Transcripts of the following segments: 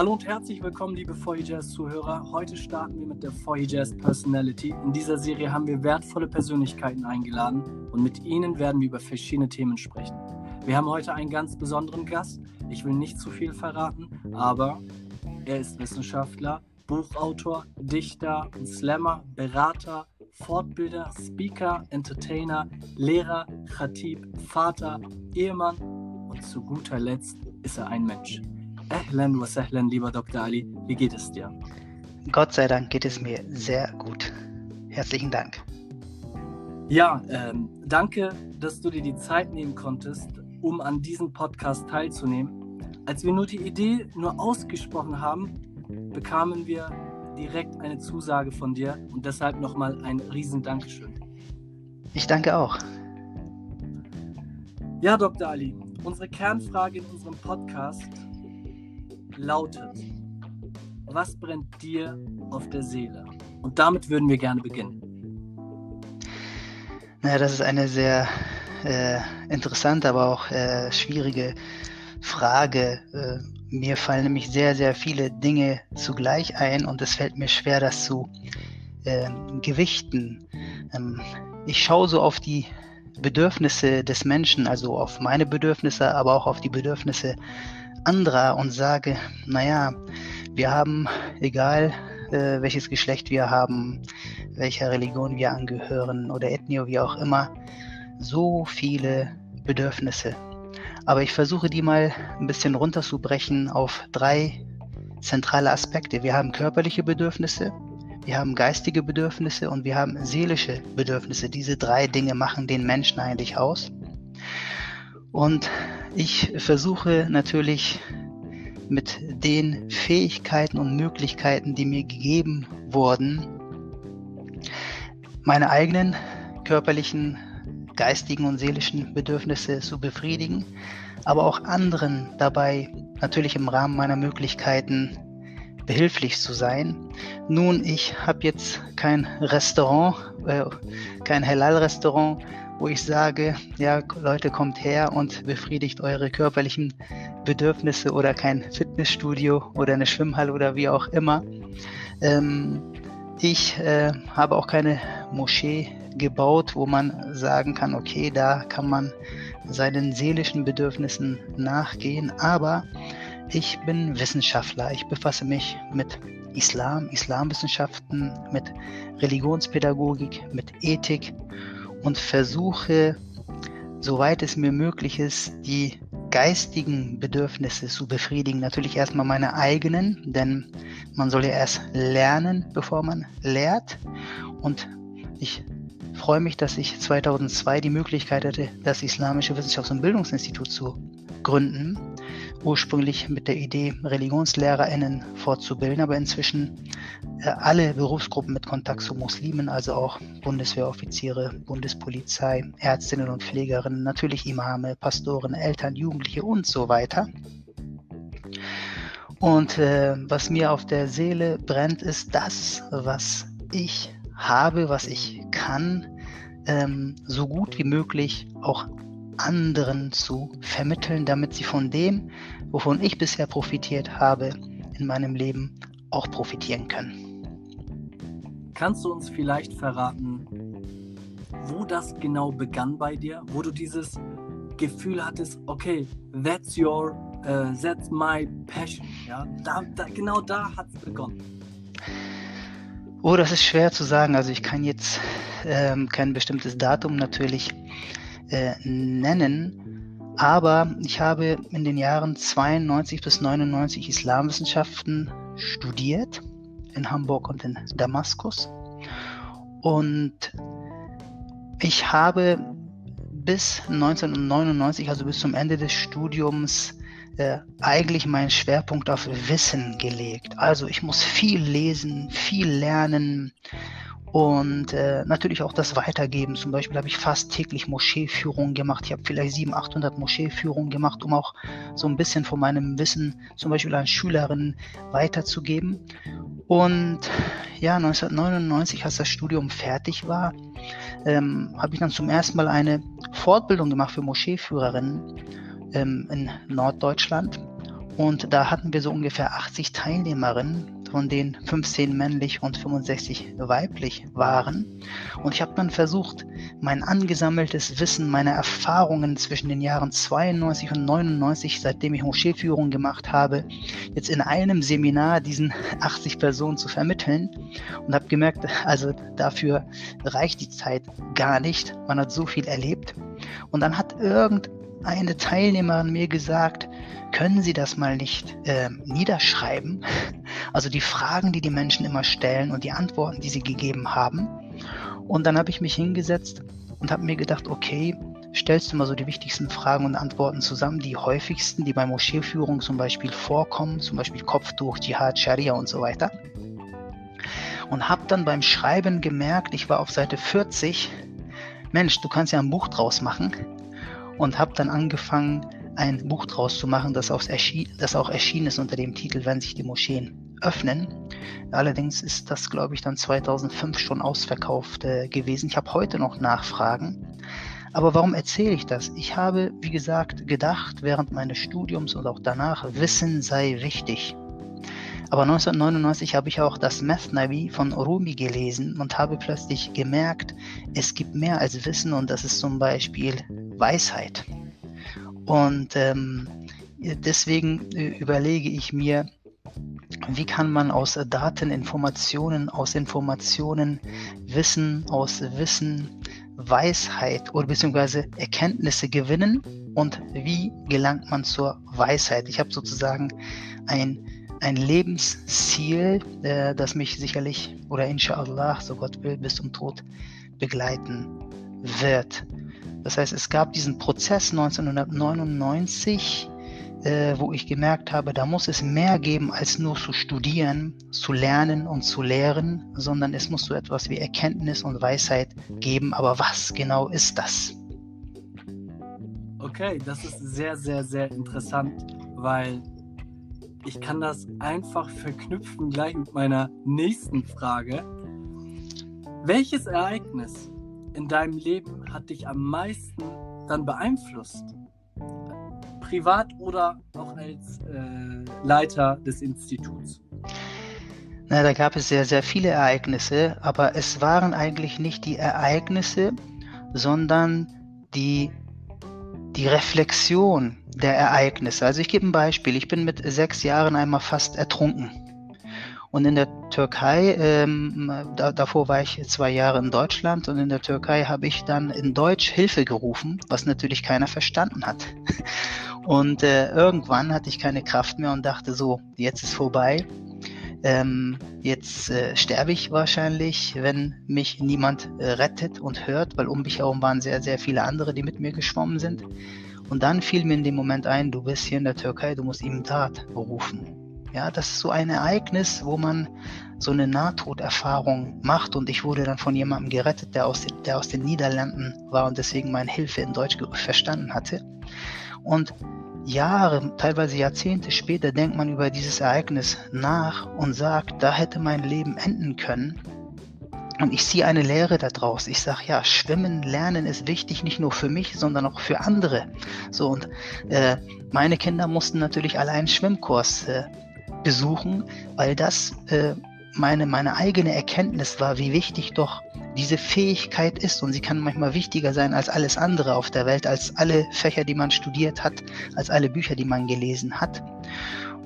Hallo und herzlich willkommen, liebe Foy Jazz Zuhörer. Heute starten wir mit der Foy Jazz Personality. In dieser Serie haben wir wertvolle Persönlichkeiten eingeladen und mit ihnen werden wir über verschiedene Themen sprechen. Wir haben heute einen ganz besonderen Gast. Ich will nicht zu viel verraten, aber er ist Wissenschaftler, Buchautor, Dichter, Slammer, Berater, Fortbilder, Speaker, Entertainer, Lehrer, Khatib, Vater, Ehemann und zu guter Letzt ist er ein Mensch. Ahlan wa sahlan, lieber Dr. Ali, wie geht es dir? Gott sei Dank geht es mir sehr gut. Herzlichen Dank. Ja, ähm, danke, dass du dir die Zeit nehmen konntest, um an diesem Podcast teilzunehmen. Als wir nur die Idee nur ausgesprochen haben, bekamen wir direkt eine Zusage von dir und deshalb nochmal ein riesen Dankeschön. Ich danke auch. Ja, Dr. Ali, unsere Kernfrage in unserem Podcast lautet, was brennt dir auf der Seele? Und damit würden wir gerne beginnen. Naja, das ist eine sehr äh, interessante, aber auch äh, schwierige Frage. Äh, mir fallen nämlich sehr, sehr viele Dinge zugleich ein und es fällt mir schwer, das zu ähm, gewichten. Ähm, ich schaue so auf die Bedürfnisse des Menschen, also auf meine Bedürfnisse, aber auch auf die Bedürfnisse anderer und sage, naja, wir haben, egal äh, welches Geschlecht wir haben, welcher Religion wir angehören oder Ethnie, wie auch immer, so viele Bedürfnisse. Aber ich versuche die mal ein bisschen runterzubrechen auf drei zentrale Aspekte. Wir haben körperliche Bedürfnisse, wir haben geistige Bedürfnisse und wir haben seelische Bedürfnisse. Diese drei Dinge machen den Menschen eigentlich aus. Und ich versuche natürlich mit den Fähigkeiten und Möglichkeiten, die mir gegeben wurden, meine eigenen körperlichen, geistigen und seelischen Bedürfnisse zu befriedigen, aber auch anderen dabei natürlich im Rahmen meiner Möglichkeiten behilflich zu sein. Nun, ich habe jetzt kein Restaurant, äh, kein Halal-Restaurant, wo ich sage, ja, Leute, kommt her und befriedigt eure körperlichen Bedürfnisse oder kein Fitnessstudio oder eine Schwimmhalle oder wie auch immer. Ähm, ich äh, habe auch keine Moschee gebaut, wo man sagen kann, okay, da kann man seinen seelischen Bedürfnissen nachgehen, aber ich bin Wissenschaftler. Ich befasse mich mit Islam, Islamwissenschaften, mit Religionspädagogik, mit Ethik und versuche, soweit es mir möglich ist, die geistigen Bedürfnisse zu befriedigen. Natürlich erstmal meine eigenen, denn man soll ja erst lernen, bevor man lehrt. Und ich freue mich, dass ich 2002 die Möglichkeit hatte, das Islamische Wissenschafts- und Bildungsinstitut zu gründen ursprünglich mit der Idee, ReligionslehrerInnen fortzubilden, aber inzwischen äh, alle Berufsgruppen mit Kontakt zu Muslimen, also auch Bundeswehroffiziere, Bundespolizei, Ärztinnen und Pflegerinnen, natürlich Imame, Pastoren, Eltern, Jugendliche und so weiter. Und äh, was mir auf der Seele brennt, ist das, was ich habe, was ich kann, ähm, so gut wie möglich auch anderen zu vermitteln, damit sie von dem, wovon ich bisher profitiert habe, in meinem Leben auch profitieren können. Kannst du uns vielleicht verraten, wo das genau begann bei dir, wo du dieses Gefühl hattest, okay, that's your, uh, that's my passion, ja, da, da, genau da hat es begonnen. Oh, das ist schwer zu sagen. Also ich kann jetzt ähm, kein bestimmtes Datum natürlich äh, nennen, aber ich habe in den Jahren 92 bis 99 Islamwissenschaften studiert in Hamburg und in Damaskus. Und ich habe bis 1999, also bis zum Ende des Studiums, äh, eigentlich meinen Schwerpunkt auf Wissen gelegt. Also ich muss viel lesen, viel lernen und äh, natürlich auch das Weitergeben. Zum Beispiel habe ich fast täglich Moscheeführungen gemacht. Ich habe vielleicht 700, 800 Moscheeführungen gemacht, um auch so ein bisschen von meinem Wissen zum Beispiel an Schülerinnen weiterzugeben. Und ja, 1999, als das Studium fertig war, ähm, habe ich dann zum ersten Mal eine Fortbildung gemacht für Moscheeführerinnen ähm, in Norddeutschland. Und da hatten wir so ungefähr 80 Teilnehmerinnen von denen 15 männlich und 65 weiblich waren. Und ich habe dann versucht, mein angesammeltes Wissen, meine Erfahrungen zwischen den Jahren 92 und 99, seitdem ich Moscheeführung gemacht habe, jetzt in einem Seminar diesen 80 Personen zu vermitteln und habe gemerkt, also dafür reicht die Zeit gar nicht. Man hat so viel erlebt. Und dann hat irgendeine Teilnehmerin mir gesagt, können Sie das mal nicht äh, niederschreiben? Also die Fragen, die die Menschen immer stellen und die Antworten, die sie gegeben haben. Und dann habe ich mich hingesetzt und habe mir gedacht, okay, stellst du mal so die wichtigsten Fragen und Antworten zusammen, die häufigsten, die bei Moscheeführung zum Beispiel vorkommen, zum Beispiel Kopftuch, Dschihad, Scharia und so weiter. Und habe dann beim Schreiben gemerkt, ich war auf Seite 40, Mensch, du kannst ja ein Buch draus machen. Und habe dann angefangen, ein Buch draus zu machen, das auch, das auch erschienen ist unter dem Titel Wenn sich die Moscheen öffnen. Allerdings ist das, glaube ich, dann 2005 schon ausverkauft äh, gewesen. Ich habe heute noch Nachfragen. Aber warum erzähle ich das? Ich habe, wie gesagt, gedacht während meines Studiums und auch danach, Wissen sei wichtig. Aber 1999 habe ich auch das Navi von Rumi gelesen und habe plötzlich gemerkt, es gibt mehr als Wissen und das ist zum Beispiel Weisheit. Und ähm, deswegen äh, überlege ich mir, wie kann man aus Daten Informationen, aus Informationen Wissen, aus Wissen Weisheit oder beziehungsweise Erkenntnisse gewinnen und wie gelangt man zur Weisheit? Ich habe sozusagen ein, ein Lebensziel, äh, das mich sicherlich oder inshallah, so Gott will, bis zum Tod begleiten wird. Das heißt, es gab diesen Prozess 1999, äh, wo ich gemerkt habe, da muss es mehr geben, als nur zu studieren, zu lernen und zu lehren, sondern es muss so etwas wie Erkenntnis und Weisheit geben. Aber was genau ist das? Okay, das ist sehr, sehr, sehr interessant, weil ich kann das einfach verknüpfen gleich mit meiner nächsten Frage. Welches Ereignis in deinem Leben hat dich am meisten dann beeinflusst? Privat oder auch als äh, Leiter des Instituts? Na, da gab es sehr, sehr viele Ereignisse, aber es waren eigentlich nicht die Ereignisse, sondern die, die Reflexion der Ereignisse. Also ich gebe ein Beispiel. Ich bin mit sechs Jahren einmal fast ertrunken. Und in der Türkei, ähm, da, davor war ich zwei Jahre in Deutschland und in der Türkei habe ich dann in Deutsch Hilfe gerufen, was natürlich keiner verstanden hat. Und äh, irgendwann hatte ich keine Kraft mehr und dachte so, jetzt ist vorbei. Ähm, jetzt äh, sterbe ich wahrscheinlich, wenn mich niemand äh, rettet und hört, weil um mich herum waren sehr, sehr viele andere, die mit mir geschwommen sind. Und dann fiel mir in dem Moment ein, du bist hier in der Türkei, du musst ihm Tat rufen. Ja, das ist so ein Ereignis, wo man so eine Nahtoderfahrung macht und ich wurde dann von jemandem gerettet, der aus, den, der aus den Niederlanden war und deswegen meine Hilfe in Deutsch verstanden hatte. Und Jahre, teilweise Jahrzehnte später denkt man über dieses Ereignis nach und sagt, da hätte mein Leben enden können. Und ich ziehe eine Lehre daraus. Ich sage, ja, Schwimmen lernen ist wichtig, nicht nur für mich, sondern auch für andere. So und äh, meine Kinder mussten natürlich alle einen Schwimmkurs äh, besuchen, weil das äh, meine, meine eigene Erkenntnis war, wie wichtig doch diese Fähigkeit ist und sie kann manchmal wichtiger sein als alles andere auf der Welt, als alle Fächer, die man studiert hat, als alle Bücher, die man gelesen hat.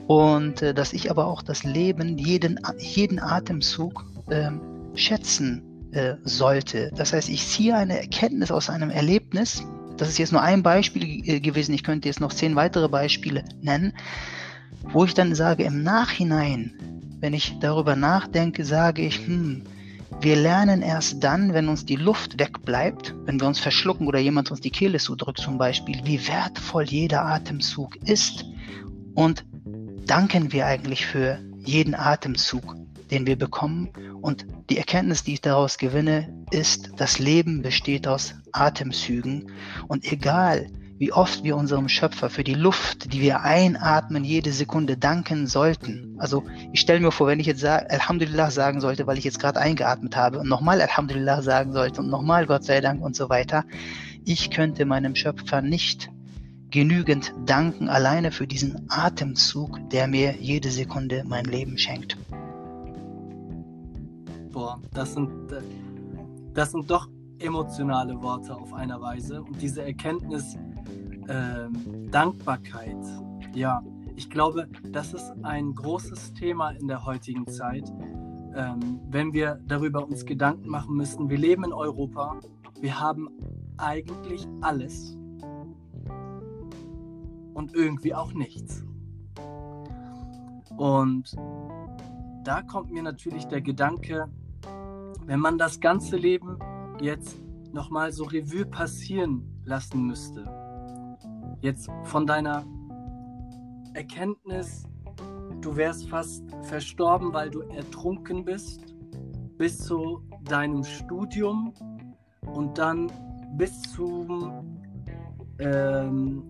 Und äh, dass ich aber auch das Leben, jeden, jeden Atemzug äh, schätzen äh, sollte. Das heißt, ich ziehe eine Erkenntnis aus einem Erlebnis. Das ist jetzt nur ein Beispiel äh, gewesen. Ich könnte jetzt noch zehn weitere Beispiele nennen wo ich dann sage, im Nachhinein, wenn ich darüber nachdenke, sage ich, hm, wir lernen erst dann, wenn uns die Luft wegbleibt, wenn wir uns verschlucken oder jemand uns die Kehle zudrückt zum Beispiel, wie wertvoll jeder Atemzug ist und danken wir eigentlich für jeden Atemzug, den wir bekommen. Und die Erkenntnis, die ich daraus gewinne, ist, das Leben besteht aus Atemzügen und egal, wie oft wir unserem Schöpfer für die Luft, die wir einatmen, jede Sekunde danken sollten. Also ich stelle mir vor, wenn ich jetzt sag, Alhamdulillah sagen sollte, weil ich jetzt gerade eingeatmet habe und nochmal Alhamdulillah sagen sollte und nochmal Gott sei Dank und so weiter, ich könnte meinem Schöpfer nicht genügend danken alleine für diesen Atemzug, der mir jede Sekunde mein Leben schenkt. Boah, das sind, das sind doch emotionale Worte auf einer Weise. Und diese Erkenntnis, ähm, Dankbarkeit, ja, ich glaube, das ist ein großes Thema in der heutigen Zeit, ähm, wenn wir darüber uns Gedanken machen müssen. Wir leben in Europa, wir haben eigentlich alles und irgendwie auch nichts. Und da kommt mir natürlich der Gedanke, wenn man das ganze Leben jetzt nochmal so Revue passieren lassen müsste, jetzt von deiner Erkenntnis, du wärst fast verstorben, weil du ertrunken bist, bis zu deinem Studium und dann bis zum ähm,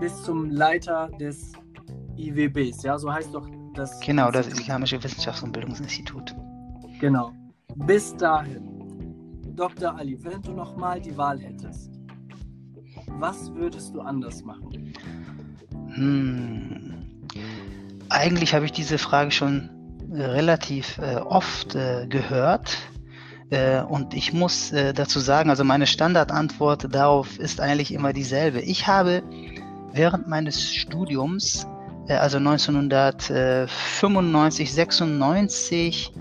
bis zum Leiter des IWBs, ja, so heißt doch das. Genau, das Islamische Wissenschafts- und Bildungsinstitut. Genau. Bis dahin, Dr. Ali, wenn du nochmal die Wahl hättest, was würdest du anders machen? Hm. Eigentlich habe ich diese Frage schon äh, relativ äh, oft äh, gehört. Äh, und ich muss äh, dazu sagen, also meine Standardantwort darauf ist eigentlich immer dieselbe. Ich habe während meines Studiums, also 1995, 96,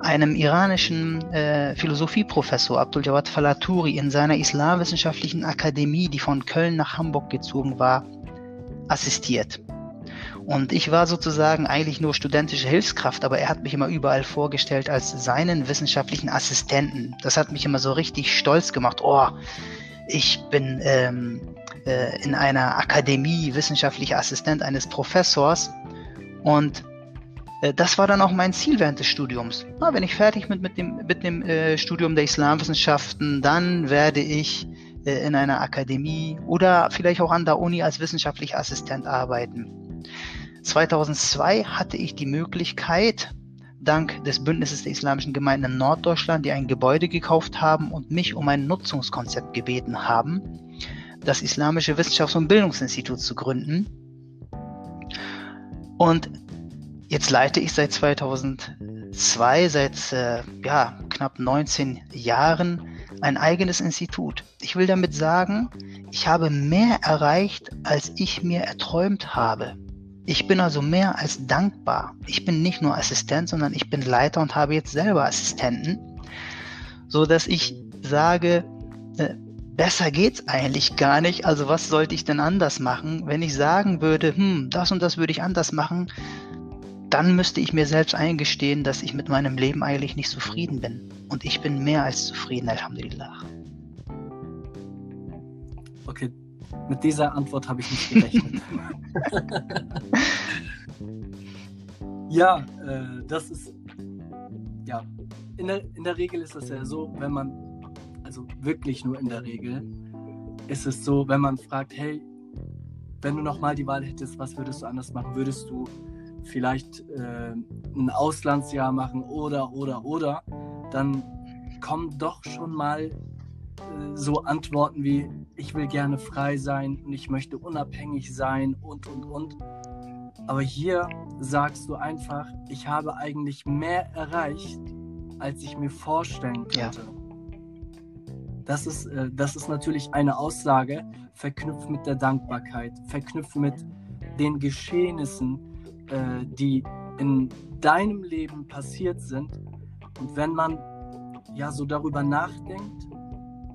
einem iranischen äh, Philosophieprofessor Abdul Jawad Falaturi in seiner Islamwissenschaftlichen Akademie, die von Köln nach Hamburg gezogen war, assistiert. Und ich war sozusagen eigentlich nur studentische Hilfskraft, aber er hat mich immer überall vorgestellt als seinen wissenschaftlichen Assistenten. Das hat mich immer so richtig stolz gemacht. Oh, ich bin ähm, äh, in einer Akademie wissenschaftlicher Assistent eines Professors und das war dann auch mein Ziel während des Studiums. Na, wenn ich fertig bin mit dem, mit dem äh, Studium der Islamwissenschaften, dann werde ich äh, in einer Akademie oder vielleicht auch an der Uni als wissenschaftlicher Assistent arbeiten. 2002 hatte ich die Möglichkeit, dank des Bündnisses der islamischen Gemeinden in Norddeutschland, die ein Gebäude gekauft haben und mich um ein Nutzungskonzept gebeten haben, das Islamische Wissenschafts- und Bildungsinstitut zu gründen. Und Jetzt leite ich seit 2002, seit äh, ja, knapp 19 Jahren, ein eigenes Institut. Ich will damit sagen, ich habe mehr erreicht, als ich mir erträumt habe. Ich bin also mehr als dankbar. Ich bin nicht nur Assistent, sondern ich bin Leiter und habe jetzt selber Assistenten, so dass ich sage, äh, besser geht's eigentlich gar nicht. Also was sollte ich denn anders machen? Wenn ich sagen würde, hm, das und das würde ich anders machen, dann müsste ich mir selbst eingestehen, dass ich mit meinem Leben eigentlich nicht zufrieden bin. Und ich bin mehr als zufrieden, Alhamdulillah. Okay, mit dieser Antwort habe ich nicht gerechnet. ja, äh, das ist, ja, in der, in der Regel ist es ja so, wenn man, also wirklich nur in der Regel, ist es so, wenn man fragt, hey, wenn du nochmal die Wahl hättest, was würdest du anders machen? Würdest du vielleicht äh, ein Auslandsjahr machen oder, oder, oder, dann kommen doch schon mal äh, so Antworten wie, ich will gerne frei sein und ich möchte unabhängig sein und, und, und. Aber hier sagst du einfach, ich habe eigentlich mehr erreicht, als ich mir vorstellen konnte. Ja. Das ist, äh, das ist natürlich eine Aussage, verknüpft mit der Dankbarkeit, verknüpft mit den Geschehnissen, äh, die in deinem Leben passiert sind. Und wenn man ja so darüber nachdenkt,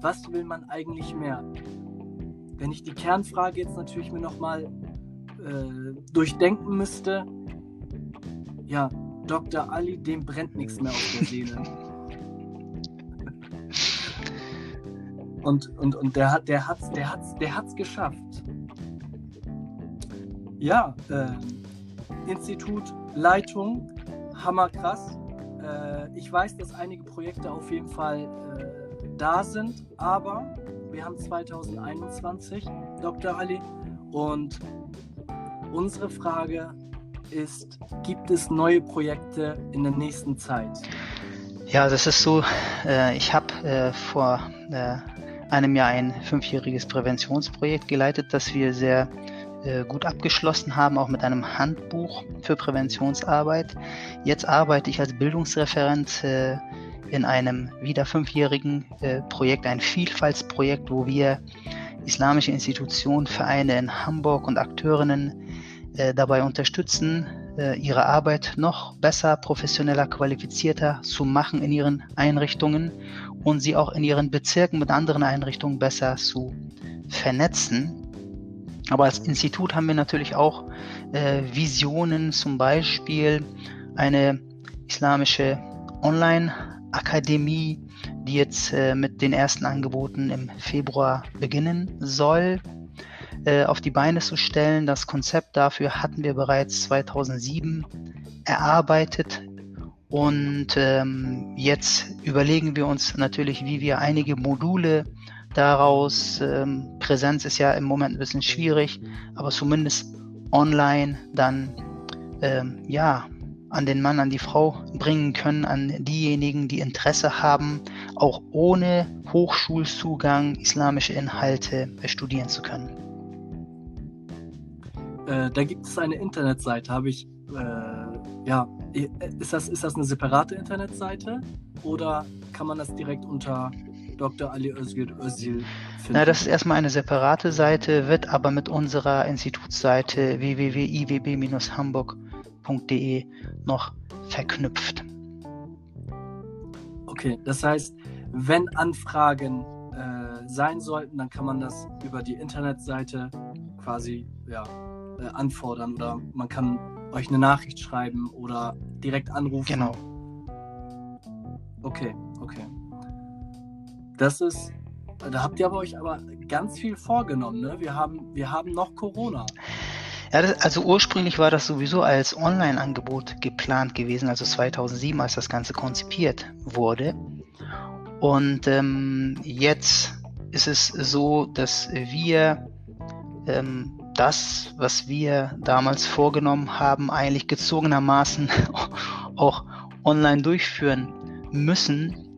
was will man eigentlich mehr? Wenn ich die Kernfrage jetzt natürlich mir nochmal äh, durchdenken müsste, ja, Dr. Ali, dem brennt nichts mehr auf der Seele. und, und, und der hat der hat's, der hat's, der hat's geschafft. Ja, äh, Institut, Leitung, hammerkrass. Äh, ich weiß, dass einige Projekte auf jeden Fall äh, da sind, aber wir haben 2021, Dr. Ali, und unsere Frage ist, gibt es neue Projekte in der nächsten Zeit? Ja, das ist so, äh, ich habe äh, vor äh, einem Jahr ein fünfjähriges Präventionsprojekt geleitet, das wir sehr gut abgeschlossen haben, auch mit einem Handbuch für Präventionsarbeit. Jetzt arbeite ich als Bildungsreferent äh, in einem wieder fünfjährigen äh, Projekt, ein Vielfaltsprojekt, wo wir islamische Institutionen, Vereine in Hamburg und Akteurinnen äh, dabei unterstützen, äh, ihre Arbeit noch besser, professioneller, qualifizierter zu machen in ihren Einrichtungen und sie auch in ihren Bezirken mit anderen Einrichtungen besser zu vernetzen. Aber als Institut haben wir natürlich auch äh, Visionen, zum Beispiel eine islamische Online-Akademie, die jetzt äh, mit den ersten Angeboten im Februar beginnen soll, äh, auf die Beine zu stellen. Das Konzept dafür hatten wir bereits 2007 erarbeitet. Und ähm, jetzt überlegen wir uns natürlich, wie wir einige Module daraus, ähm, Präsenz ist ja im Moment ein bisschen schwierig, aber zumindest online dann ähm, ja an den Mann, an die Frau bringen können, an diejenigen, die Interesse haben, auch ohne Hochschulzugang islamische Inhalte studieren zu können. Äh, da gibt es eine Internetseite, habe ich, äh, ja, ist das, ist das eine separate Internetseite oder kann man das direkt unter Dr. Ali Özgür Özil finden? Na, das ist erstmal eine separate Seite, wird aber mit unserer Institutsseite www.iwb-hamburg.de noch verknüpft. Okay, das heißt, wenn Anfragen äh, sein sollten, dann kann man das über die Internetseite quasi ja, äh, anfordern oder man kann euch eine Nachricht schreiben oder direkt anrufen. Genau. Okay, okay. Das ist, da habt ihr aber euch aber ganz viel vorgenommen, ne? Wir haben, wir haben noch Corona. Ja, das, also ursprünglich war das sowieso als Online-Angebot geplant gewesen, also 2007, als das Ganze konzipiert wurde. Und ähm, jetzt ist es so, dass wir ähm, das, was wir damals vorgenommen haben, eigentlich gezwungenermaßen auch online durchführen müssen.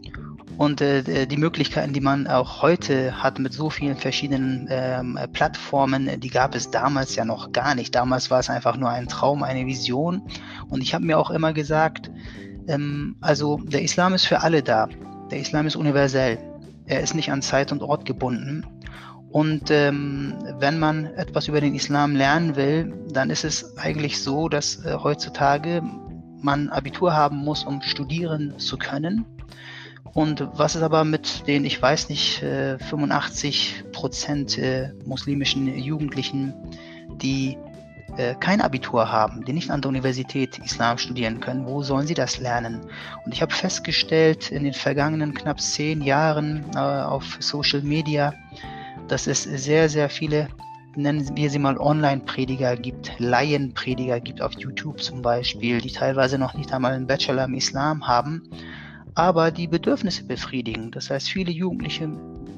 Und äh, die Möglichkeiten, die man auch heute hat mit so vielen verschiedenen ähm, Plattformen, die gab es damals ja noch gar nicht. Damals war es einfach nur ein Traum, eine Vision. Und ich habe mir auch immer gesagt, ähm, also der Islam ist für alle da. Der Islam ist universell. Er ist nicht an Zeit und Ort gebunden. Und ähm, wenn man etwas über den Islam lernen will, dann ist es eigentlich so, dass äh, heutzutage man Abitur haben muss, um studieren zu können. Und was ist aber mit den, ich weiß nicht, 85 äh, Prozent äh, muslimischen Jugendlichen, die äh, kein Abitur haben, die nicht an der Universität Islam studieren können, wo sollen sie das lernen? Und ich habe festgestellt in den vergangenen knapp zehn Jahren auf Social Media, dass es sehr, sehr viele, nennen wir sie mal Online-Prediger gibt, Laienprediger gibt auf YouTube zum Beispiel, die teilweise noch nicht einmal einen Bachelor im Islam haben, aber die Bedürfnisse befriedigen. Das heißt, viele Jugendliche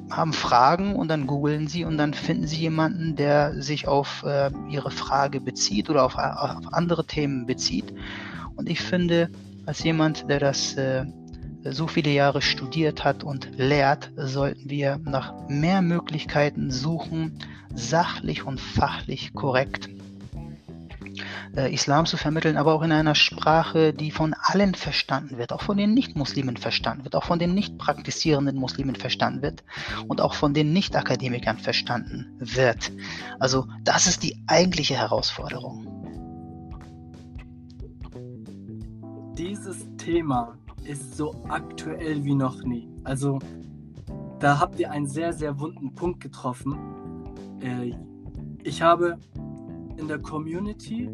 haben Fragen und dann googeln sie und dann finden sie jemanden, der sich auf äh, ihre Frage bezieht oder auf, auf, andere Themen bezieht. Und ich finde, als jemand, der das äh, so viele Jahre studiert hat und lehrt, sollten wir nach mehr Möglichkeiten suchen, sachlich und fachlich korrekt äh, Islam zu vermitteln, aber auch in einer Sprache, die von allen verstanden wird, auch von den Nicht-Muslimen verstanden wird, auch von den nicht praktizierenden Muslimen verstanden wird und auch von den Nicht-Akademikern verstanden wird. Also das ist die eigentliche Herausforderung. Dieses Thema ist so aktuell wie noch nie. Also da habt ihr einen sehr, sehr wunden Punkt getroffen. Äh, ich habe in der Community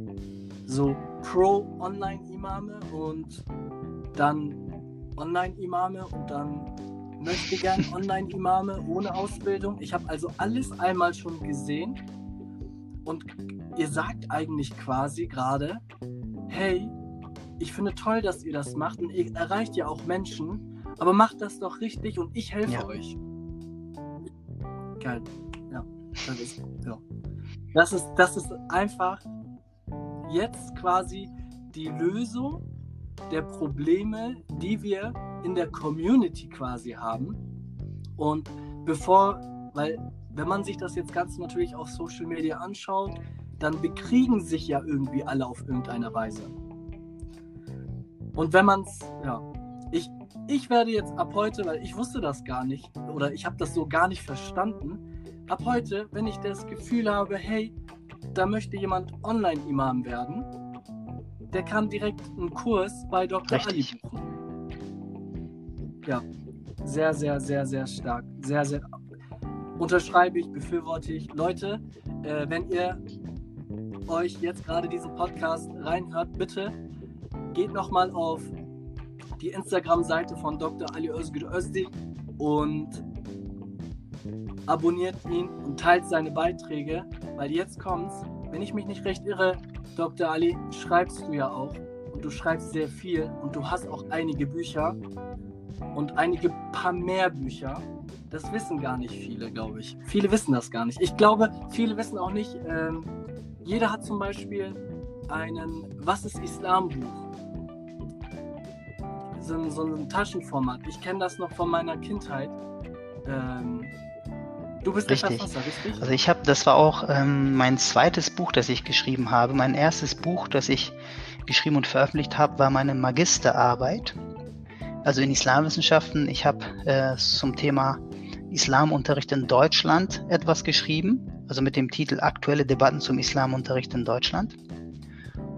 so Pro-Online-Imame und dann Online-Imame und dann möchte gern Online-Imame ohne Ausbildung. Ich habe also alles einmal schon gesehen und ihr sagt eigentlich quasi gerade, hey, ich finde toll, dass ihr das macht und ihr erreicht ja auch Menschen, aber macht das doch richtig und ich helfe ja. euch. Geil. Ja, das ist, ja. Das ist, das ist einfach jetzt quasi die Lösung der Probleme, die wir in der Community quasi haben. Und bevor, weil wenn man sich das jetzt ganz natürlich auf Social Media anschaut, dann bekriegen sich ja irgendwie alle auf irgendeine Weise. Und wenn man es, ja, ich, ich werde jetzt ab heute, weil ich wusste das gar nicht oder ich habe das so gar nicht verstanden, ab heute, wenn ich das Gefühl habe, hey, da möchte jemand Online-Imam werden, der kann direkt einen Kurs bei Dr. Richtig. Ali buchen. Ja, sehr, sehr, sehr, sehr stark. Sehr, sehr. Unterschreibe ich, befürworte ich. Leute, äh, wenn ihr euch jetzt gerade diesen Podcast reinhört, bitte geht nochmal auf die Instagram-Seite von Dr. Ali Özgür Özdi und abonniert ihn und teilt seine Beiträge, weil jetzt kommt's. Wenn ich mich nicht recht irre, Dr. Ali, schreibst du ja auch und du schreibst sehr viel und du hast auch einige Bücher und einige paar mehr Bücher. Das wissen gar nicht viele, glaube ich. Viele wissen das gar nicht. Ich glaube, viele wissen auch nicht, ähm, jeder hat zum Beispiel einen Was ist Islam Buch. So, so ein Taschenformat. Ich kenne das noch von meiner Kindheit. Ähm, Du bist richtig. der Verfasser, richtig? Also ich habe, das war auch ähm, mein zweites Buch, das ich geschrieben habe. Mein erstes Buch, das ich geschrieben und veröffentlicht habe, war meine Magisterarbeit. Also in Islamwissenschaften. Ich habe äh, zum Thema Islamunterricht in Deutschland etwas geschrieben, also mit dem Titel Aktuelle Debatten zum Islamunterricht in Deutschland.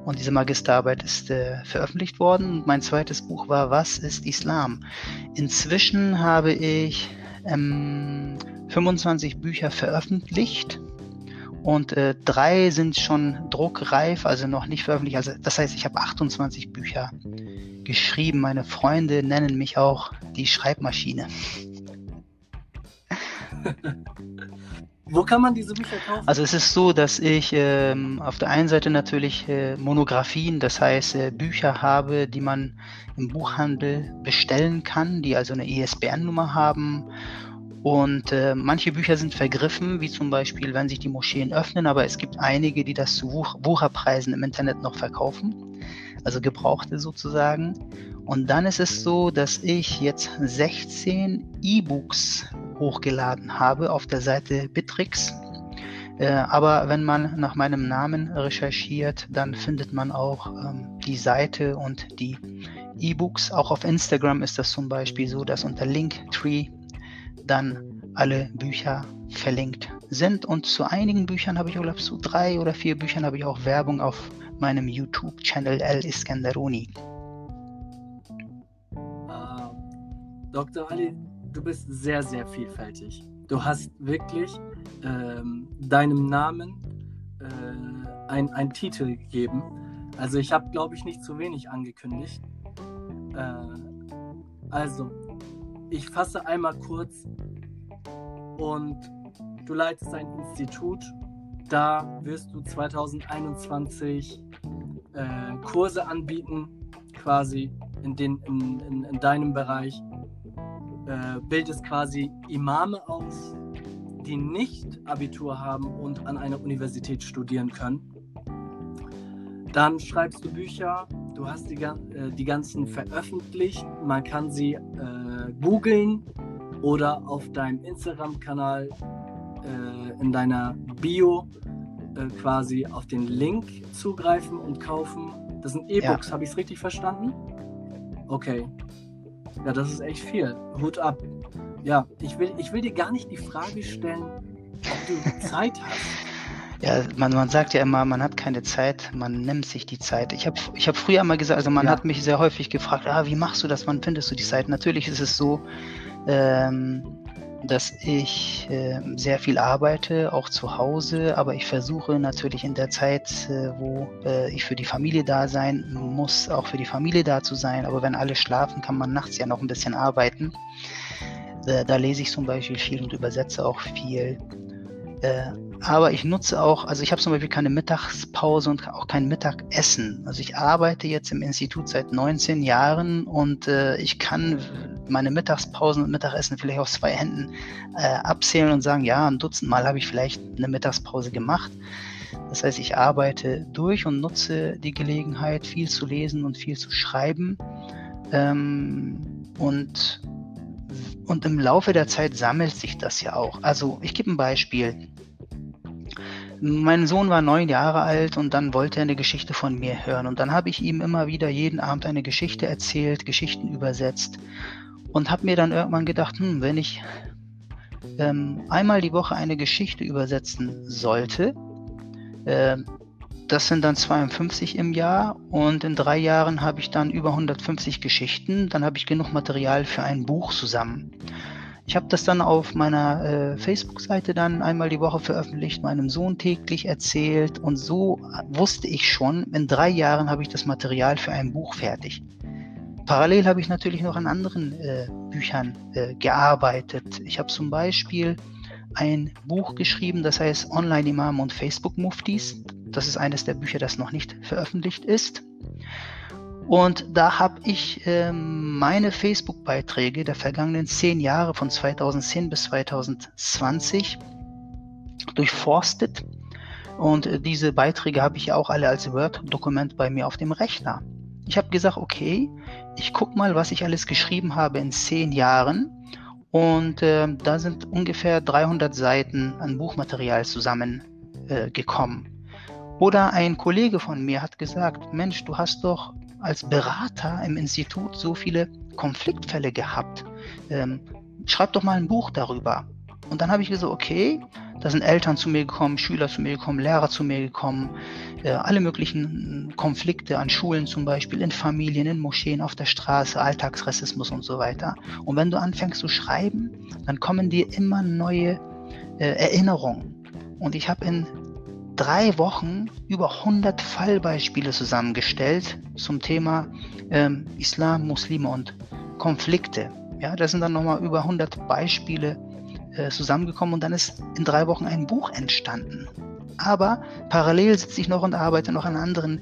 Und diese Magisterarbeit ist äh, veröffentlicht worden. Und mein zweites Buch war Was ist Islam? Inzwischen habe ich ähm, 25 Bücher veröffentlicht und äh, drei sind schon druckreif, also noch nicht veröffentlicht. Also das heißt, ich habe 28 Bücher geschrieben. Meine Freunde nennen mich auch die Schreibmaschine. Wo kann man diese Bücher kaufen? Also es ist so, dass ich ähm, auf der einen Seite natürlich äh, Monographien, das heißt äh, Bücher habe, die man im Buchhandel bestellen kann, die also eine ISBN-Nummer haben und äh, manche Bücher sind vergriffen, wie zum Beispiel, wenn sich die Moscheen öffnen, aber es gibt einige, die das zu Wuch Wucherpreisen im Internet noch verkaufen, also gebrauchte sozusagen. Und dann ist es so, dass ich jetzt 16 E-Books hochgeladen habe auf der Seite Bitrix. Äh, aber wenn man nach meinem Namen recherchiert, dann findet man auch ähm, die Seite und die E-Books. Auch auf Instagram ist das zum Beispiel so, dass unter Linktree dann alle Bücher verlinkt sind. Und zu einigen Büchern habe ich, glaube zu drei oder vier Büchern habe ich auch Werbung auf meinem YouTube-Channel El Iskandaruni. Uh, Dr. Ali, du bist sehr, sehr vielfältig. Du hast wirklich ähm, deinem Namen äh, einen Titel gegeben. Also ich habe, glaube ich, nicht zu wenig angekündigt. Äh, also, ich fasse einmal kurz und du leitest ein Institut. Da wirst du 2021 äh, Kurse anbieten, quasi in, den, in, in, in deinem Bereich. Äh, bildest quasi Imame aus, die nicht Abitur haben und an einer Universität studieren können. Dann schreibst du Bücher, du hast die, äh, die ganzen veröffentlicht. Man kann sie äh, googeln oder auf deinem Instagram-Kanal äh, in deiner Bio äh, quasi auf den Link zugreifen und kaufen. Das sind E-Books, ja. habe ich es richtig verstanden? Okay. Ja, das ist echt viel. Hut ab. Ja, ich will, ich will dir gar nicht die Frage stellen, ob du Zeit hast. Ja, man, man sagt ja immer, man hat keine Zeit, man nimmt sich die Zeit. Ich habe ich hab früher mal gesagt, also man ja. hat mich sehr häufig gefragt, ah, wie machst du das, wann findest du die Zeit? Natürlich ist es so, ähm, dass ich äh, sehr viel arbeite, auch zu Hause, aber ich versuche natürlich in der Zeit, äh, wo äh, ich für die Familie da sein muss, auch für die Familie da zu sein. Aber wenn alle schlafen, kann man nachts ja noch ein bisschen arbeiten. Äh, da lese ich zum Beispiel viel und übersetze auch viel. Aber ich nutze auch, also ich habe zum Beispiel keine Mittagspause und auch kein Mittagessen. Also ich arbeite jetzt im Institut seit 19 Jahren und äh, ich kann meine Mittagspausen und Mittagessen vielleicht auf zwei Händen äh, abzählen und sagen, ja, ein Dutzend Mal habe ich vielleicht eine Mittagspause gemacht. Das heißt, ich arbeite durch und nutze die Gelegenheit, viel zu lesen und viel zu schreiben. Ähm, und und im Laufe der Zeit sammelt sich das ja auch. Also ich gebe ein Beispiel. Mein Sohn war neun Jahre alt und dann wollte er eine Geschichte von mir hören. Und dann habe ich ihm immer wieder jeden Abend eine Geschichte erzählt, Geschichten übersetzt und habe mir dann irgendwann gedacht, hm, wenn ich ähm, einmal die Woche eine Geschichte übersetzen sollte, äh, das sind dann 52 im Jahr und in drei Jahren habe ich dann über 150 Geschichten. Dann habe ich genug Material für ein Buch zusammen. Ich habe das dann auf meiner äh, Facebook-Seite dann einmal die Woche veröffentlicht, meinem Sohn täglich erzählt und so wusste ich schon, in drei Jahren habe ich das Material für ein Buch fertig. Parallel habe ich natürlich noch an anderen äh, Büchern äh, gearbeitet. Ich habe zum Beispiel ein Buch geschrieben, das heißt Online-Imam und Facebook-Muftis. Das ist eines der Bücher, das noch nicht veröffentlicht ist. Und da habe ich äh, meine Facebook-Beiträge der vergangenen zehn Jahre von 2010 bis 2020 durchforstet. Und äh, diese Beiträge habe ich auch alle als Word-Dokument bei mir auf dem Rechner. Ich habe gesagt, okay, ich gucke mal, was ich alles geschrieben habe in zehn Jahren. Und äh, da sind ungefähr 300 Seiten an Buchmaterial zusammengekommen. Äh, Oder ein Kollege von mir hat gesagt, Mensch, du hast doch als Berater im Institut so viele Konfliktfälle gehabt. Ähm, schreib doch mal ein Buch darüber. Und dann habe ich gesagt, okay, da sind Eltern zu mir gekommen, Schüler zu mir gekommen, Lehrer zu mir gekommen, äh, alle möglichen Konflikte an Schulen zum Beispiel, in Familien, in Moscheen, auf der Straße, Alltagsrassismus und so weiter. Und wenn du anfängst zu schreiben, dann kommen dir immer neue äh, Erinnerungen. Und ich habe in drei Wochen über 100 Fallbeispiele zusammengestellt zum Thema ähm, Islam, Muslime und Konflikte. Ja, da sind dann nochmal über 100 Beispiele äh, zusammengekommen und dann ist in drei Wochen ein Buch entstanden. Aber parallel sitze ich noch und arbeite noch an anderen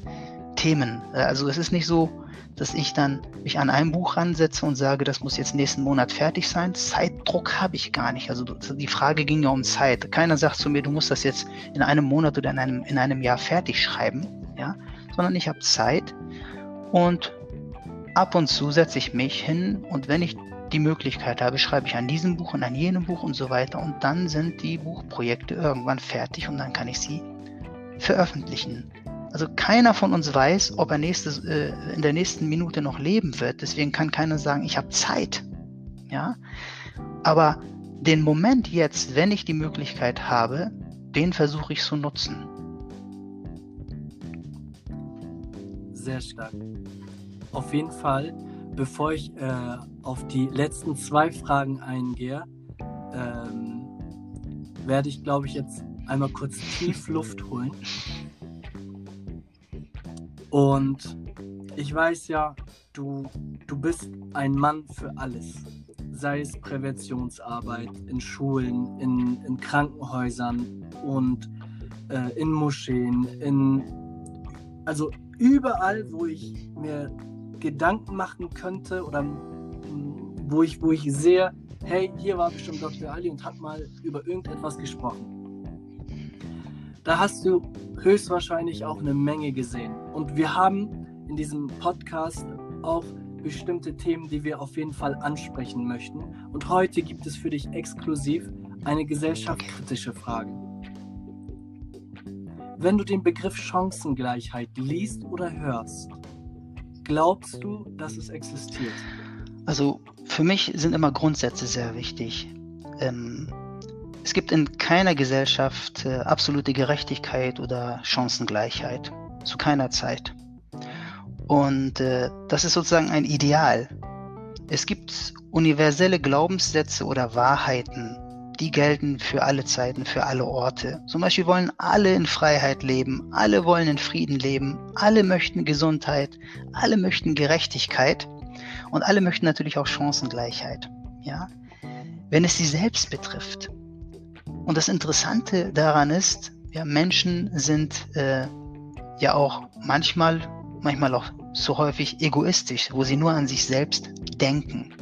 Themen. Äh, also es ist nicht so, dass ich dann mich an einem Buch ransetze und sage, das muss jetzt nächsten Monat fertig sein. Zeitdruck habe ich gar nicht. Also die Frage ging ja um Zeit. Keiner sagt zu mir, du musst das jetzt in einem Monat oder in einem, in einem Jahr fertig schreiben, ja, sondern ich habe Zeit und ab und zu setze ich mich hin und wenn ich die Möglichkeit habe, schreibe ich an diesem Buch und an jenem Buch und so weiter und dann sind die Buchprojekte irgendwann fertig und dann kann ich sie veröffentlichen. Also keiner von uns weiß, ob er nächste, äh, in der nächsten Minute noch leben wird. Deswegen kann keiner sagen, ich habe Zeit. Ja, aber den Moment jetzt, wenn ich die Möglichkeit habe, den versuche ich zu nutzen. Sehr stark. Auf jeden Fall, bevor ich äh, auf die letzten zwei Fragen eingehe, ähm, werde ich, glaube ich, jetzt einmal kurz tief Luft holen. Und ich weiß ja, du, du bist ein Mann für alles. Sei es Präventionsarbeit in Schulen, in, in Krankenhäusern und äh, in Moscheen, in also überall, wo ich mir Gedanken machen könnte oder wo ich, wo ich sehe, hey, hier war bestimmt Dr. Ali und hat mal über irgendetwas gesprochen da hast du höchstwahrscheinlich auch eine Menge gesehen. Und wir haben in diesem Podcast auch bestimmte Themen, die wir auf jeden Fall ansprechen möchten. Und heute gibt es für dich exklusiv eine gesellschaftskritische Frage. Wenn du den Begriff Chancengleichheit liest oder hörst, glaubst du, dass es existiert? Also für mich sind immer Grundsätze sehr wichtig. Ähm, es gibt in keiner Gesellschaft äh, absolute Gerechtigkeit oder Chancengleichheit. Zu keiner Zeit. Und äh, das ist sozusagen ein Ideal. Es gibt universelle Glaubenssätze oder Wahrheiten, die gelten für alle Zeiten, für alle Orte. Zum Beispiel wollen alle in Freiheit leben, alle wollen in Frieden leben, alle möchten Gesundheit, alle möchten Gerechtigkeit und alle möchten natürlich auch Chancengleichheit. Ja? Wenn es sie selbst betrifft, und das Interessante daran ist, ja, Menschen sind äh, ja auch manchmal, manchmal auch so häufig egoistisch, wo sie nur an sich selbst denken.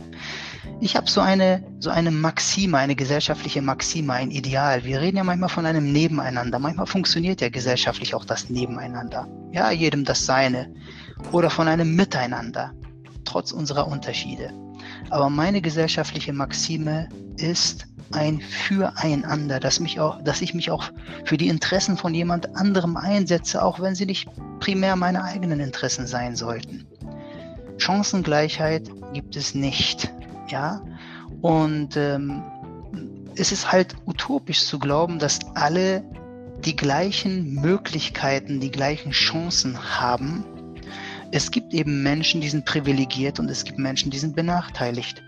Ich habe so eine, so eine Maxime, eine gesellschaftliche Maxime, ein Ideal. Wir reden ja manchmal von einem Nebeneinander. Manchmal funktioniert ja gesellschaftlich auch das Nebeneinander. Ja, jedem das Seine. Oder von einem Miteinander, trotz unserer Unterschiede. Aber meine gesellschaftliche Maxime ist ein Füreinander, dass, mich auch, dass ich mich auch für die Interessen von jemand anderem einsetze, auch wenn sie nicht primär meine eigenen Interessen sein sollten. Chancengleichheit gibt es nicht. Ja, und ähm, es ist halt utopisch zu glauben, dass alle die gleichen Möglichkeiten, die gleichen Chancen haben. Es gibt eben Menschen, die sind privilegiert und es gibt Menschen, die sind benachteiligt.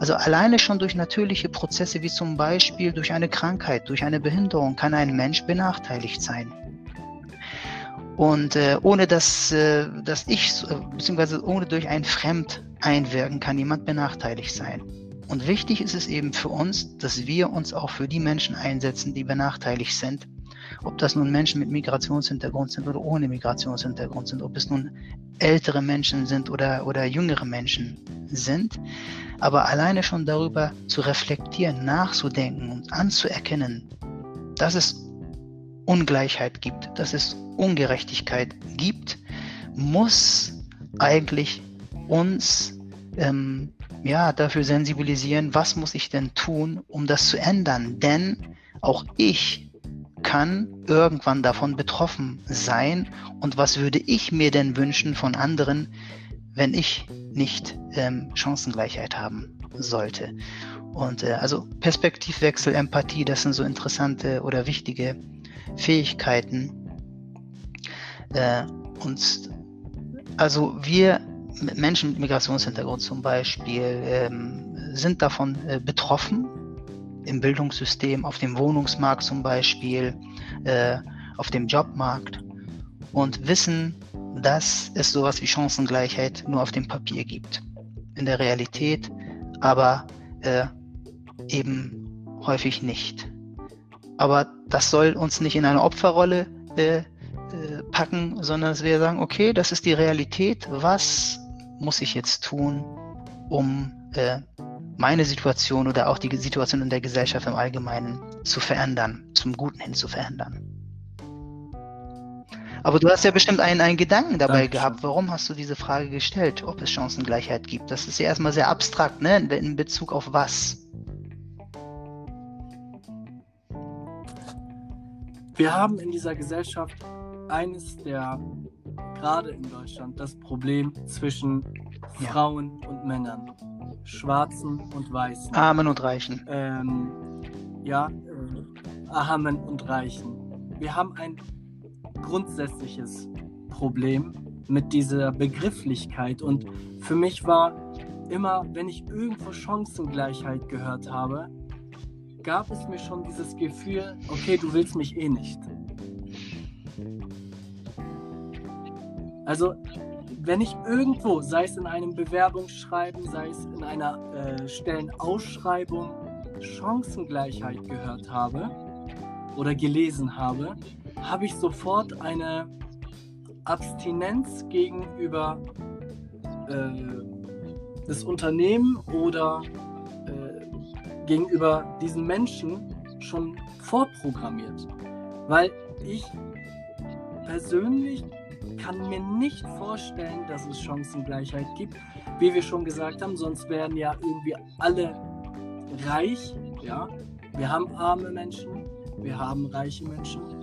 Also alleine schon durch natürliche Prozesse wie zum Beispiel durch eine Krankheit, durch eine Behinderung kann ein Mensch benachteiligt sein. Und äh, ohne dass, äh, dass ich, äh, beziehungsweise ohne durch ein Fremd einwirken, kann jemand benachteiligt sein. Und wichtig ist es eben für uns, dass wir uns auch für die Menschen einsetzen, die benachteiligt sind. Ob das nun Menschen mit Migrationshintergrund sind oder ohne Migrationshintergrund sind, ob es nun ältere Menschen sind oder, oder jüngere Menschen sind. Aber alleine schon darüber zu reflektieren, nachzudenken und anzuerkennen, dass es Ungleichheit gibt, dass es Ungerechtigkeit gibt, muss eigentlich uns ähm, ja, dafür sensibilisieren, was muss ich denn tun, um das zu ändern. Denn auch ich kann irgendwann davon betroffen sein. Und was würde ich mir denn wünschen von anderen, wenn ich nicht ähm, Chancengleichheit haben sollte? Und äh, also Perspektivwechsel, Empathie, das sind so interessante oder wichtige Fähigkeiten. Äh, und also wir Menschen mit Migrationshintergrund zum Beispiel ähm, sind davon äh, betroffen im Bildungssystem, auf dem Wohnungsmarkt zum Beispiel, äh, auf dem Jobmarkt und wissen, dass es sowas wie Chancengleichheit nur auf dem Papier gibt. In der Realität aber äh, eben häufig nicht. Aber das soll uns nicht in eine Opferrolle äh, äh, packen, sondern dass wir sagen, okay, das ist die Realität. Was muss ich jetzt tun, um äh, meine Situation oder auch die Situation in der Gesellschaft im Allgemeinen zu verändern, zum Guten hin zu verändern. Aber du hast ja bestimmt einen, einen Gedanken dabei Dankeschön. gehabt. Warum hast du diese Frage gestellt, ob es Chancengleichheit gibt? Das ist ja erstmal sehr abstrakt, ne? In Bezug auf was? Wir haben in dieser Gesellschaft eines der gerade in Deutschland das Problem zwischen ja. Frauen und Männern, Schwarzen und Weißen, Armen und Reichen. Ähm, ja, äh, Armen und Reichen. Wir haben ein grundsätzliches Problem mit dieser Begrifflichkeit und für mich war immer, wenn ich irgendwo Chancengleichheit gehört habe, gab es mir schon dieses Gefühl, okay, du willst mich eh nicht. Also, wenn ich irgendwo, sei es in einem Bewerbungsschreiben, sei es in einer äh, Stellenausschreibung, Chancengleichheit gehört habe oder gelesen habe, habe ich sofort eine Abstinenz gegenüber äh, des Unternehmen oder äh, gegenüber diesen Menschen schon vorprogrammiert. Weil ich persönlich kann mir nicht vorstellen, dass es Chancengleichheit gibt. Wie wir schon gesagt haben, sonst wären ja irgendwie alle reich. Ja, wir haben arme Menschen, wir haben reiche Menschen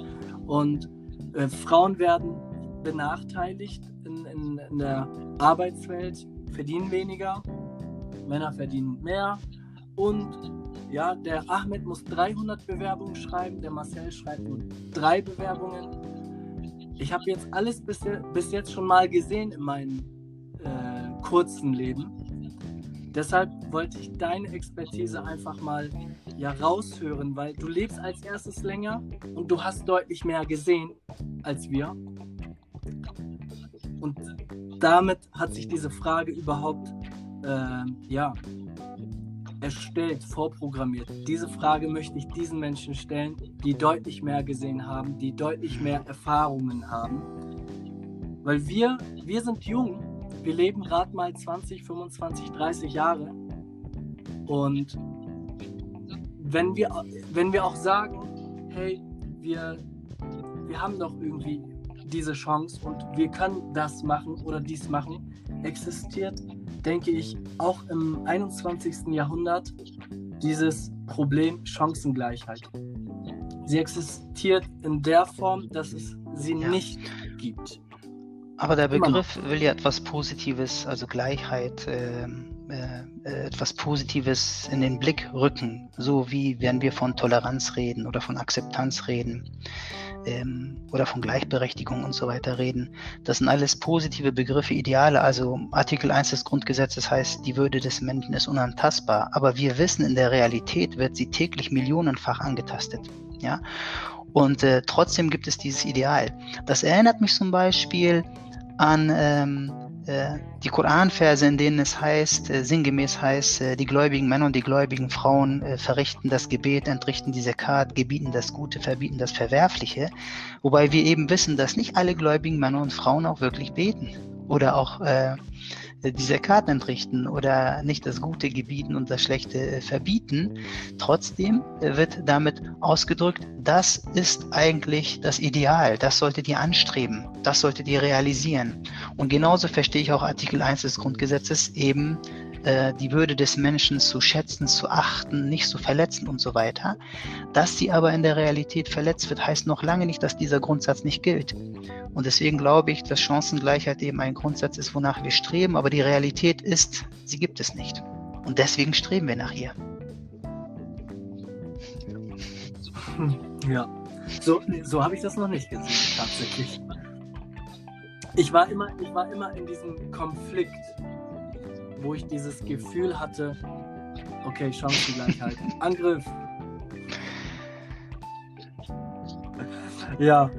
und äh, Frauen werden benachteiligt in, in, in der Arbeitswelt, verdienen weniger, Männer verdienen mehr und ja, der Ahmed muss 300 Bewerbungen schreiben, der Marcel schreibt nur drei Bewerbungen ich habe jetzt alles bis, bis jetzt schon mal gesehen in meinem äh, kurzen Leben. Deshalb wollte ich deine Expertise einfach mal ja raushören, weil du lebst als erstes länger und du hast deutlich mehr gesehen als wir. Und damit hat sich diese Frage überhaupt äh, ja, erstellt, vorprogrammiert? Diese Frage möchte ich diesen Menschen stellen, die deutlich mehr gesehen haben, die deutlich mehr Erfahrungen haben. Weil wir, wir sind jung, wir leben gerade mal 20, 25, 30 Jahre. Und wenn wir, wenn wir auch sagen, hey, wir, wir haben doch irgendwie diese Chance und wir können das machen oder dies machen, existiert, denke ich, auch im 21. Jahrhundert dieses Problem Chancengleichheit. Sie existiert in der Form, dass es sie ja. nicht gibt. Aber der Begriff will ja etwas Positives, also Gleichheit, äh, äh, etwas Positives in den Blick rücken. So wie wenn wir von Toleranz reden oder von Akzeptanz reden ähm, oder von Gleichberechtigung und so weiter reden. Das sind alles positive Begriffe, Ideale. Also Artikel 1 des Grundgesetzes heißt, die Würde des Menschen ist unantastbar. Aber wir wissen, in der Realität wird sie täglich millionenfach angetastet. Ja? Und äh, trotzdem gibt es dieses Ideal. Das erinnert mich zum Beispiel an ähm, äh, die Koranverse, in denen es heißt, äh, sinngemäß heißt, äh, die gläubigen Männer und die gläubigen Frauen äh, verrichten das Gebet, entrichten die Zakat, gebieten das Gute, verbieten das Verwerfliche. Wobei wir eben wissen, dass nicht alle gläubigen Männer und Frauen auch wirklich beten oder auch äh, diese Karten entrichten oder nicht das Gute gebieten und das Schlechte äh, verbieten. Trotzdem äh, wird damit ausgedrückt, das ist eigentlich das Ideal, das solltet ihr anstreben, das solltet ihr realisieren. Und genauso verstehe ich auch Artikel 1 des Grundgesetzes eben äh, die Würde des Menschen zu schätzen, zu achten, nicht zu verletzen und so weiter. Dass sie aber in der Realität verletzt wird, heißt noch lange nicht, dass dieser Grundsatz nicht gilt. Und deswegen glaube ich, dass Chancengleichheit eben ein Grundsatz ist, wonach wir streben, aber die Realität ist, sie gibt es nicht. Und deswegen streben wir nach ihr. Ja, so, so habe ich das noch nicht gesehen, tatsächlich. Ich war immer, ich war immer in diesem Konflikt wo ich dieses Gefühl hatte, okay, Chancengleichheit, Angriff. ja,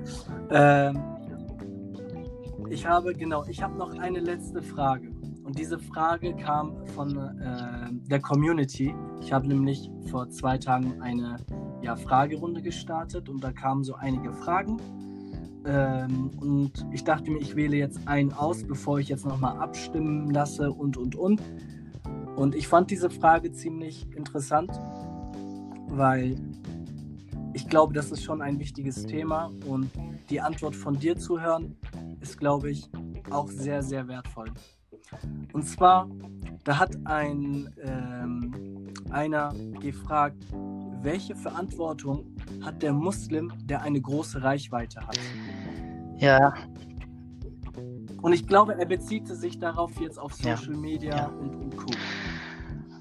ähm, ich habe, genau, ich habe noch eine letzte Frage. Und diese Frage kam von äh, der Community. Ich habe nämlich vor zwei Tagen eine ja, Fragerunde gestartet und da kamen so einige Fragen. Ähm, und ich dachte mir, ich wähle jetzt einen aus, bevor ich jetzt nochmal abstimmen lasse und, und, und. Und ich fand diese Frage ziemlich interessant, weil ich glaube, das ist schon ein wichtiges Thema und die Antwort von dir zu hören, ist, glaube ich, auch sehr, sehr wertvoll. Und zwar, da hat ein, ähm, einer gefragt, welche Verantwortung hat der Muslim, der eine große Reichweite hat? Ja. Und ich glaube, er bezieht sich darauf jetzt auf Social ja. Media ja. Und, Co.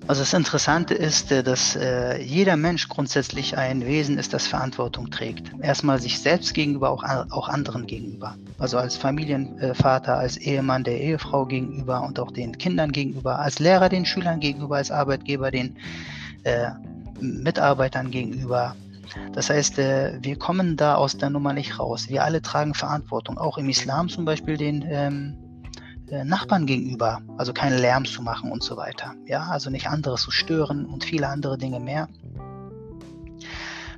Also das Interessante ist, äh, dass äh, jeder Mensch grundsätzlich ein Wesen ist, das Verantwortung trägt. Erstmal sich selbst gegenüber, auch, auch anderen gegenüber. Also als Familienvater, als Ehemann der Ehefrau gegenüber und auch den Kindern gegenüber, als Lehrer den Schülern gegenüber, als Arbeitgeber den äh, Mitarbeitern gegenüber, das heißt, äh, wir kommen da aus der Nummer nicht raus. Wir alle tragen Verantwortung, auch im Islam zum Beispiel den ähm, äh, Nachbarn gegenüber, also keinen Lärm zu machen und so weiter. Ja, also nicht andere zu stören und viele andere Dinge mehr.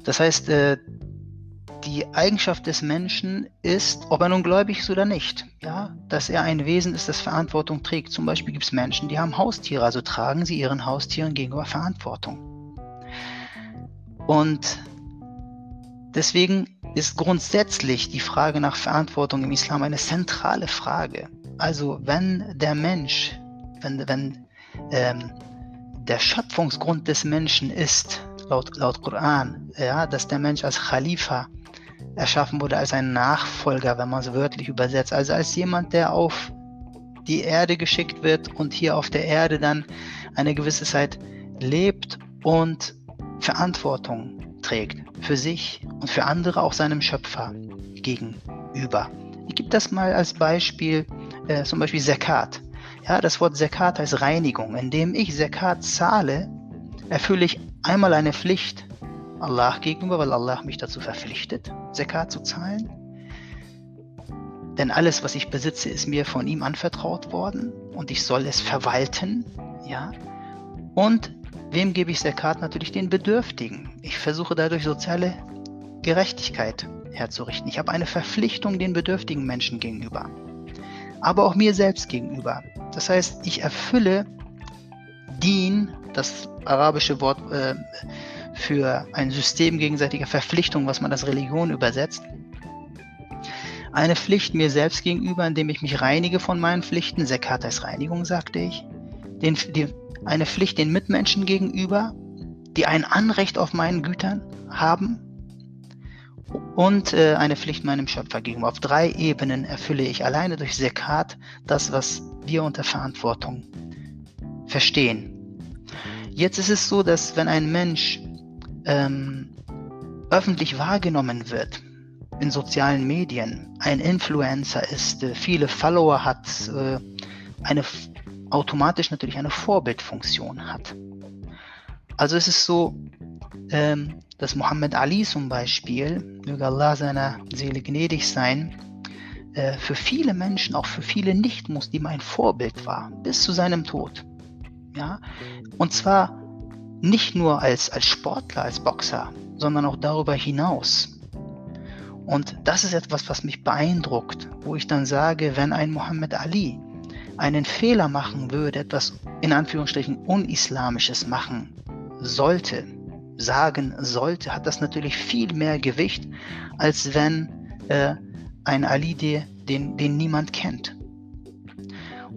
Das heißt, äh, die Eigenschaft des Menschen ist, ob er nun gläubig ist oder nicht, ja, dass er ein Wesen ist, das Verantwortung trägt. Zum Beispiel gibt es Menschen, die haben Haustiere, also tragen sie ihren Haustieren gegenüber Verantwortung. Und Deswegen ist grundsätzlich die Frage nach Verantwortung im Islam eine zentrale Frage. Also wenn der Mensch, wenn, wenn ähm, der Schöpfungsgrund des Menschen ist, laut, laut Koran, ja, dass der Mensch als Khalifa erschaffen wurde, als ein Nachfolger, wenn man es wörtlich übersetzt, also als jemand, der auf die Erde geschickt wird und hier auf der Erde dann eine gewisse Zeit lebt und Verantwortung trägt für sich und für andere auch seinem Schöpfer gegenüber. Ich gebe das mal als Beispiel, äh, zum Beispiel Zakat. Ja, das Wort Zakat heißt Reinigung. Indem ich Zakat zahle, erfülle ich einmal eine Pflicht Allah gegenüber, weil Allah mich dazu verpflichtet, Zakat zu zahlen. Denn alles, was ich besitze, ist mir von ihm anvertraut worden und ich soll es verwalten. Ja. Und Wem gebe ich Zakat? Natürlich den Bedürftigen. Ich versuche dadurch soziale Gerechtigkeit herzurichten. Ich habe eine Verpflichtung den bedürftigen Menschen gegenüber, aber auch mir selbst gegenüber. Das heißt, ich erfülle Dien, das arabische Wort äh, für ein System gegenseitiger Verpflichtung, was man als Religion übersetzt, Eine Pflicht mir selbst gegenüber, indem ich mich reinige von meinen Pflichten. Zakat heißt Reinigung, sagte ich. Den, die, eine Pflicht den Mitmenschen gegenüber, die ein Anrecht auf meinen Gütern haben. Und äh, eine Pflicht meinem Schöpfer gegenüber. Auf drei Ebenen erfülle ich alleine durch Zakat das, was wir unter Verantwortung verstehen. Jetzt ist es so, dass wenn ein Mensch ähm, öffentlich wahrgenommen wird, in sozialen Medien, ein Influencer ist, äh, viele Follower hat, äh, eine automatisch natürlich eine Vorbildfunktion hat. Also es ist so, ähm, dass Muhammad Ali zum Beispiel, möge Allah seiner Seele gnädig sein, äh, für viele Menschen, auch für viele Nicht-Muslime ein Vorbild war, bis zu seinem Tod. Ja? Und zwar nicht nur als, als Sportler, als Boxer, sondern auch darüber hinaus. Und das ist etwas, was mich beeindruckt, wo ich dann sage, wenn ein Muhammad Ali einen Fehler machen würde, etwas in Anführungsstrichen unislamisches machen sollte, sagen sollte, hat das natürlich viel mehr Gewicht, als wenn äh, ein Ali, den, den niemand kennt.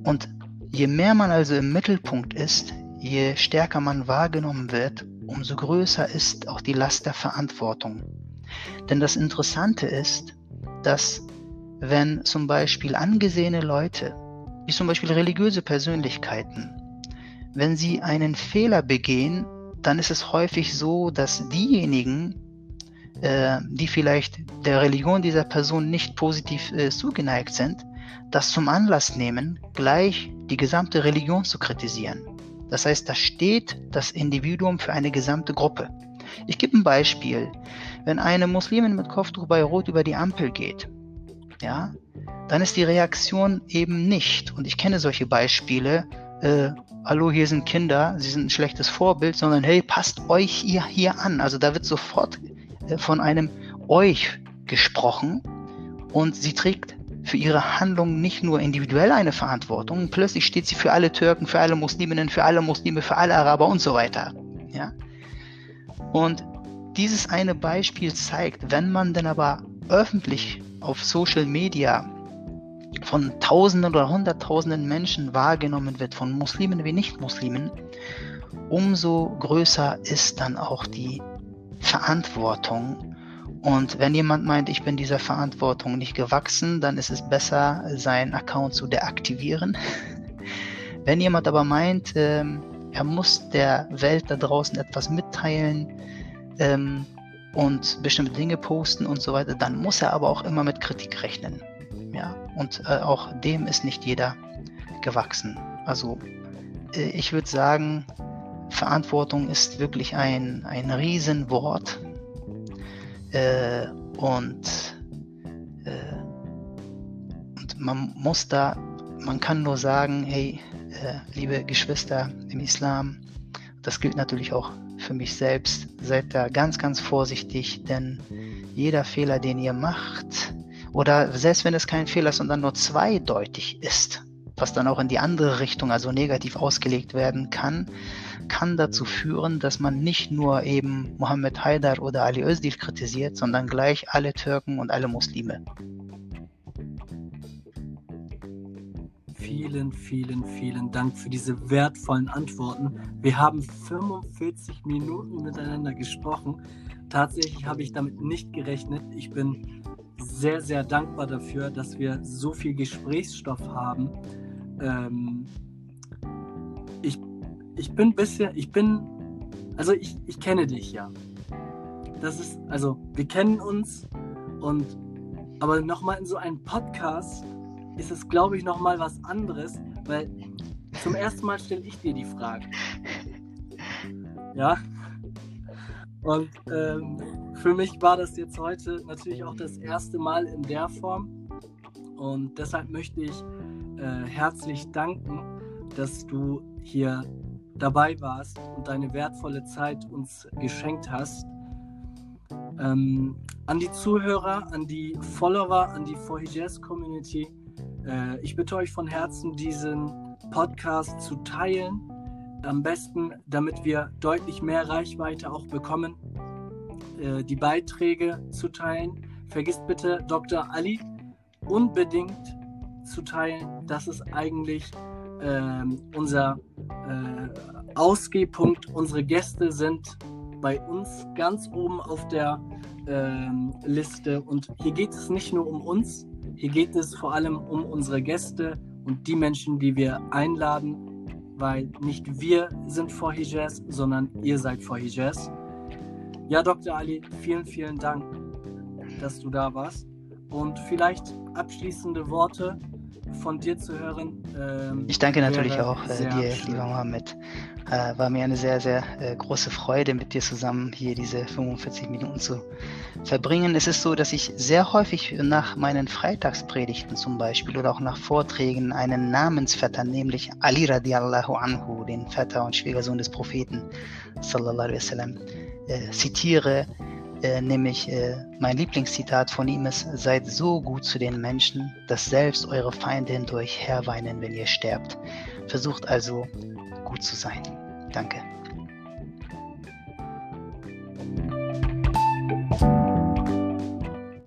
Und je mehr man also im Mittelpunkt ist, je stärker man wahrgenommen wird, umso größer ist auch die Last der Verantwortung. Denn das Interessante ist, dass wenn zum Beispiel angesehene Leute, wie zum Beispiel religiöse Persönlichkeiten, wenn sie einen Fehler begehen, dann ist es häufig so, dass diejenigen, äh, die vielleicht der Religion dieser Person nicht positiv äh, zugeneigt sind, das zum Anlass nehmen, gleich die gesamte Religion zu kritisieren. Das heißt, da steht das Individuum für eine gesamte Gruppe. Ich gebe ein Beispiel. Wenn eine Muslimin mit Kopftuch bei Rot über die Ampel geht, ja, dann ist die Reaktion eben nicht, und ich kenne solche Beispiele, äh, hallo, hier sind Kinder, sie sind ein schlechtes Vorbild, sondern hey, passt euch hier, hier an. Also da wird sofort äh, von einem euch gesprochen und sie trägt für ihre Handlungen nicht nur individuell eine Verantwortung, plötzlich steht sie für alle Türken, für alle Musliminnen, für alle Muslime, für alle Araber und so weiter. Ja? Und dieses eine Beispiel zeigt, wenn man denn aber öffentlich auf Social Media von Tausenden oder Hunderttausenden Menschen wahrgenommen wird, von Muslimen wie Nicht-Muslimen, umso größer ist dann auch die Verantwortung. Und wenn jemand meint, ich bin dieser Verantwortung nicht gewachsen, dann ist es besser, seinen Account zu deaktivieren. wenn jemand aber meint, ähm, er muss der Welt da draußen etwas mitteilen ähm, und bestimmte Dinge posten und so weiter, dann muss er aber auch immer mit Kritik rechnen. Ja, und äh, auch dem ist nicht jeder gewachsen. Also äh, ich würde sagen, Verantwortung ist wirklich ein, ein Riesenwort. Äh, und, äh, und man muss da, man kann nur sagen, hey, äh, liebe Geschwister im Islam, das gilt natürlich auch für mich selbst, seid da ganz, ganz vorsichtig, denn jeder Fehler, den ihr macht, oder selbst wenn es kein Fehler ist, sondern nur zweideutig ist, was dann auch in die andere Richtung, also negativ ausgelegt werden kann, kann dazu führen, dass man nicht nur eben Mohammed Haidar oder Ali Özdil kritisiert, sondern gleich alle Türken und alle Muslime. Vielen, vielen, vielen Dank für diese wertvollen Antworten. Wir haben 45 Minuten miteinander gesprochen. Tatsächlich habe ich damit nicht gerechnet. Ich bin sehr, sehr dankbar dafür, dass wir so viel Gesprächsstoff haben. Ähm, ich, ich bin bisher, ich bin, also ich, ich kenne dich ja. Das ist, also wir kennen uns und aber nochmal in so einem Podcast ist es, glaube ich, nochmal was anderes, weil zum ersten Mal stelle ich dir die Frage. Ja. Und ähm, für mich war das jetzt heute natürlich auch das erste Mal in der Form. Und deshalb möchte ich äh, herzlich danken, dass du hier dabei warst und deine wertvolle Zeit uns geschenkt hast. Ähm, an die Zuhörer, an die Follower, an die 4 Community, äh, ich bitte euch von Herzen, diesen Podcast zu teilen. Am besten, damit wir deutlich mehr Reichweite auch bekommen, äh, die Beiträge zu teilen. Vergisst bitte Dr. Ali unbedingt zu teilen. Das ist eigentlich ähm, unser äh, Ausgehpunkt. Unsere Gäste sind bei uns ganz oben auf der ähm, Liste. Und hier geht es nicht nur um uns, hier geht es vor allem um unsere Gäste und die Menschen, die wir einladen, weil nicht wir sind vor Hijaz, sondern ihr seid vor Hijaz. Ja, Dr. Ali, vielen, vielen Dank, dass du da warst. Und vielleicht abschließende Worte von dir zu hören. Ähm, ich danke natürlich auch äh, dir, lieber Mohammed. Äh, war mir eine sehr, sehr äh, große Freude, mit dir zusammen hier diese 45 Minuten zu verbringen. Es ist so, dass ich sehr häufig nach meinen Freitagspredigten zum Beispiel oder auch nach Vorträgen einen Namensvetter, nämlich Ali radiallahu anhu, den Vetter und Schwiegersohn des Propheten, sallallahu alaihi wasallam, äh, zitiere, äh, nämlich äh, mein Lieblingszitat von ihm ist, seid so gut zu den Menschen, dass selbst eure Feinde hindurch herweinen, wenn ihr sterbt. Versucht also gut zu sein. Danke.